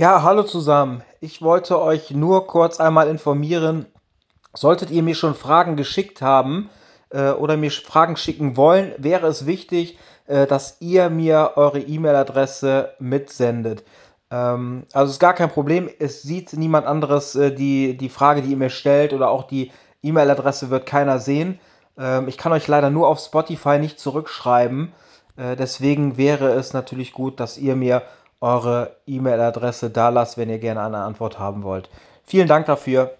Ja, hallo zusammen. Ich wollte euch nur kurz einmal informieren, solltet ihr mir schon Fragen geschickt haben äh, oder mir Fragen schicken wollen, wäre es wichtig, äh, dass ihr mir eure E-Mail-Adresse mitsendet. Ähm, also ist gar kein Problem, es sieht niemand anderes äh, die, die Frage, die ihr mir stellt oder auch die E-Mail-Adresse wird keiner sehen. Ähm, ich kann euch leider nur auf Spotify nicht zurückschreiben. Äh, deswegen wäre es natürlich gut, dass ihr mir eure E-Mail-Adresse da lasst, wenn ihr gerne eine Antwort haben wollt. Vielen Dank dafür.